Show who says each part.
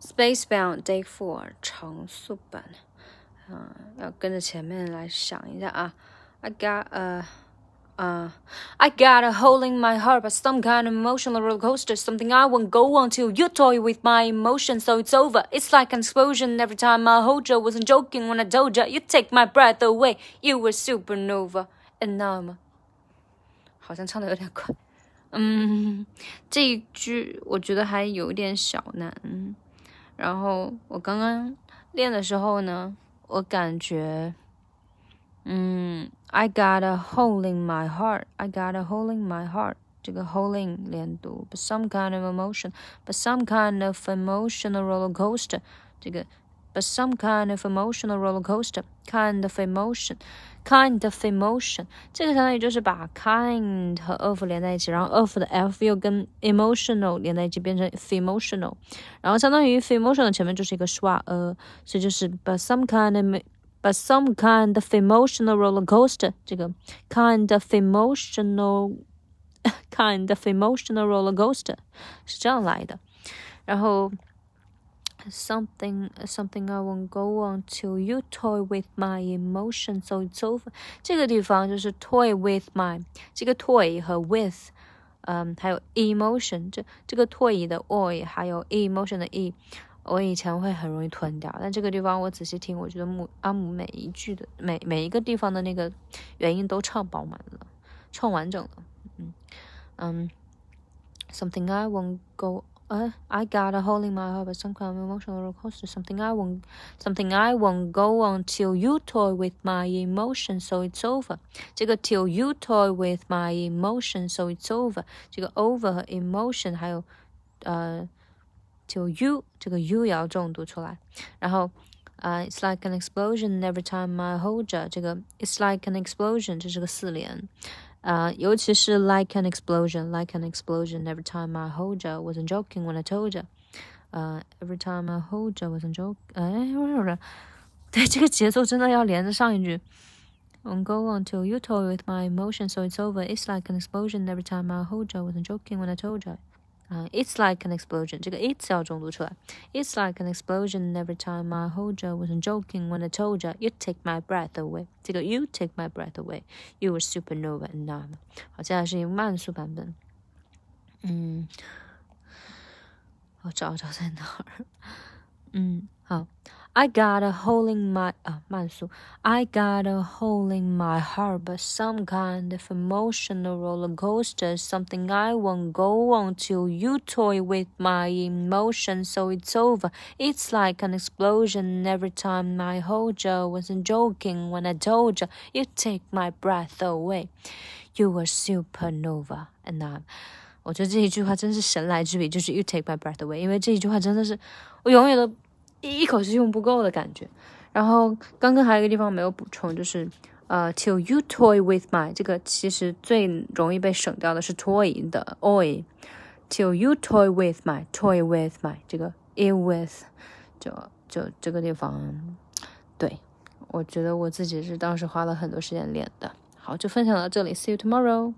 Speaker 1: Spacebound Day Four 长速版，嗯，要跟着前面来想一下啊。I got a uh, I got a hole in my heart, but some kind of emotional roller coaster, something I won't go on till you toy with my emotions, so it's over. It's like an explosion every time I hold you. Wasn't joking when I told you, you take my breath away. You were supernova, and now 好像唱的有点快。嗯，这一句我觉得还有点小难。 然后我刚刚练的时候呢，我感觉，嗯，I got a hole in my heart, I got a hole in my heart，这个 hole in 连读，but some kind of emotion, but some kind of emotional roller coaster，这个 but some kind of emotional roller coaster, kind of emotion。kind of emotion，这个相当于就是把 kind 和 of 连在一起，然后 of 的 f 又跟 emotional 连在一起，变成 emotional，然后相当于 emotional 前面就是一个 schwa 呃，所以就是 but some kind of but some kind of emotional roller coaster，这个 kind of emotional kind of emotional roller coaster 是这样来的，然后。 Something something I won't go on till you toy with my emotion, so it's over。这个地方就是 toy with my 这个 toy 和 with，嗯，还有 emotion 这这个 toy 的 oy 还有 emotion 的 e，我以前会很容易吞掉，但这个地方我仔细听，我觉得木阿姆每一句的每每一个地方的那个元音都唱饱满了，唱完整了。嗯嗯，something I won't go uh, I got a hole in my heart, but some kind of emotional roller coaster. Something I won't, something I won't go on till you toy with my emotion, so it's over. 这个 till you toy with my emotion, so it's over. 这个 over 和 emotion 还有呃 till you 这个 you 也要重读出来。然后呃 it's like an explosion every time I hold you. 这个 it's like an explosion 这是个四连。 uh, 尤其是 like an explosion, like an explosion. Every time I hold you, wasn't joking when I told you. Uh, every time I hold you, wasn't joking. 哎，不是不是，对，这个节奏真的要连着上一句。Won't go on till you toy with my emotions, so it's over. It's like an explosion every time I hold you. Wasn't joking when I told you. 啊、uh,，It's like an explosion，这个 it's 要重读出来。It's like an explosion every time I hold you. Wasn't joking when I told you you take my breath away。这个 you take my breath away。You were supernova and now。好，接下来是一个慢速版本。嗯，我找找在哪儿。嗯，好。 I got a hole in my 啊慢速，I got a hole in my heart, but some kind of emotional roller coaster, something I won't go on till you toy with my emotions, so it's over. It's like an explosion every time I hold you. Wasn't joking when I told you you take my breath away. You were supernova, and I'm. 我觉得这一句话真是神来之笔，就是 "You take my breath away"，因为这一句话真的是我永远都 一口气用不够的感觉。然后刚刚还有一个地方没有补充，就是呃，till you toy with my 这个其实最容易被省掉的是 toy 的 oy。till you toy with my toy with my 这个 it with 就就这个地方，对我觉得我自己是当时花了很多时间练的。好，就分享到这里，see you tomorrow。